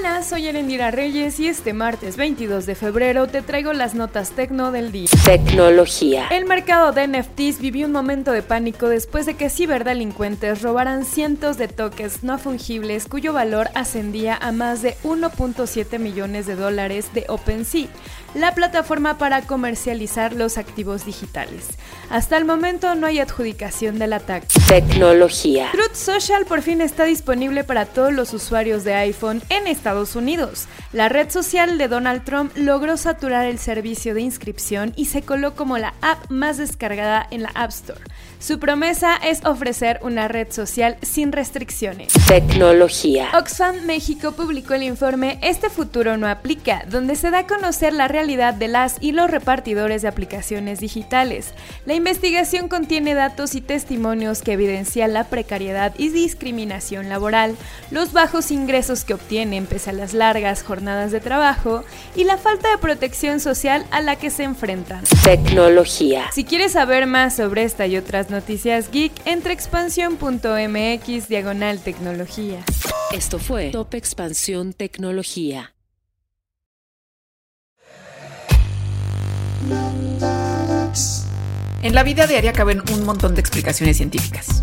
Hola, soy Erendira Reyes y este martes 22 de febrero te traigo las notas tecno del día. Tecnología. El mercado de NFTs vivió un momento de pánico después de que ciberdelincuentes robaran cientos de tokens no fungibles cuyo valor ascendía a más de 1.7 millones de dólares de OpenSea, la plataforma para comercializar los activos digitales. Hasta el momento no hay adjudicación del ataque. Tecnología. Truth Social por fin está disponible para todos los usuarios de iPhone en Estados Unidos. La red social de Donald Trump logró saturar el servicio de inscripción y se coló como la app más descargada en la App Store. Su promesa es ofrecer una red social sin restricciones. Tecnología. Oxfam México publicó el informe Este futuro no aplica, donde se da a conocer la realidad de las y los repartidores de aplicaciones digitales. La investigación contiene datos y testimonios que evidencian la precariedad y discriminación laboral, los bajos ingresos que obtienen pese a las largas jornadas de trabajo y la falta de protección social a la que se enfrentan. Tecnología. Si quieres saber más sobre esta y otras noticias geek, entre expansión.mx diagonal tecnología. Esto fue Top Expansión Tecnología. En la vida diaria caben un montón de explicaciones científicas.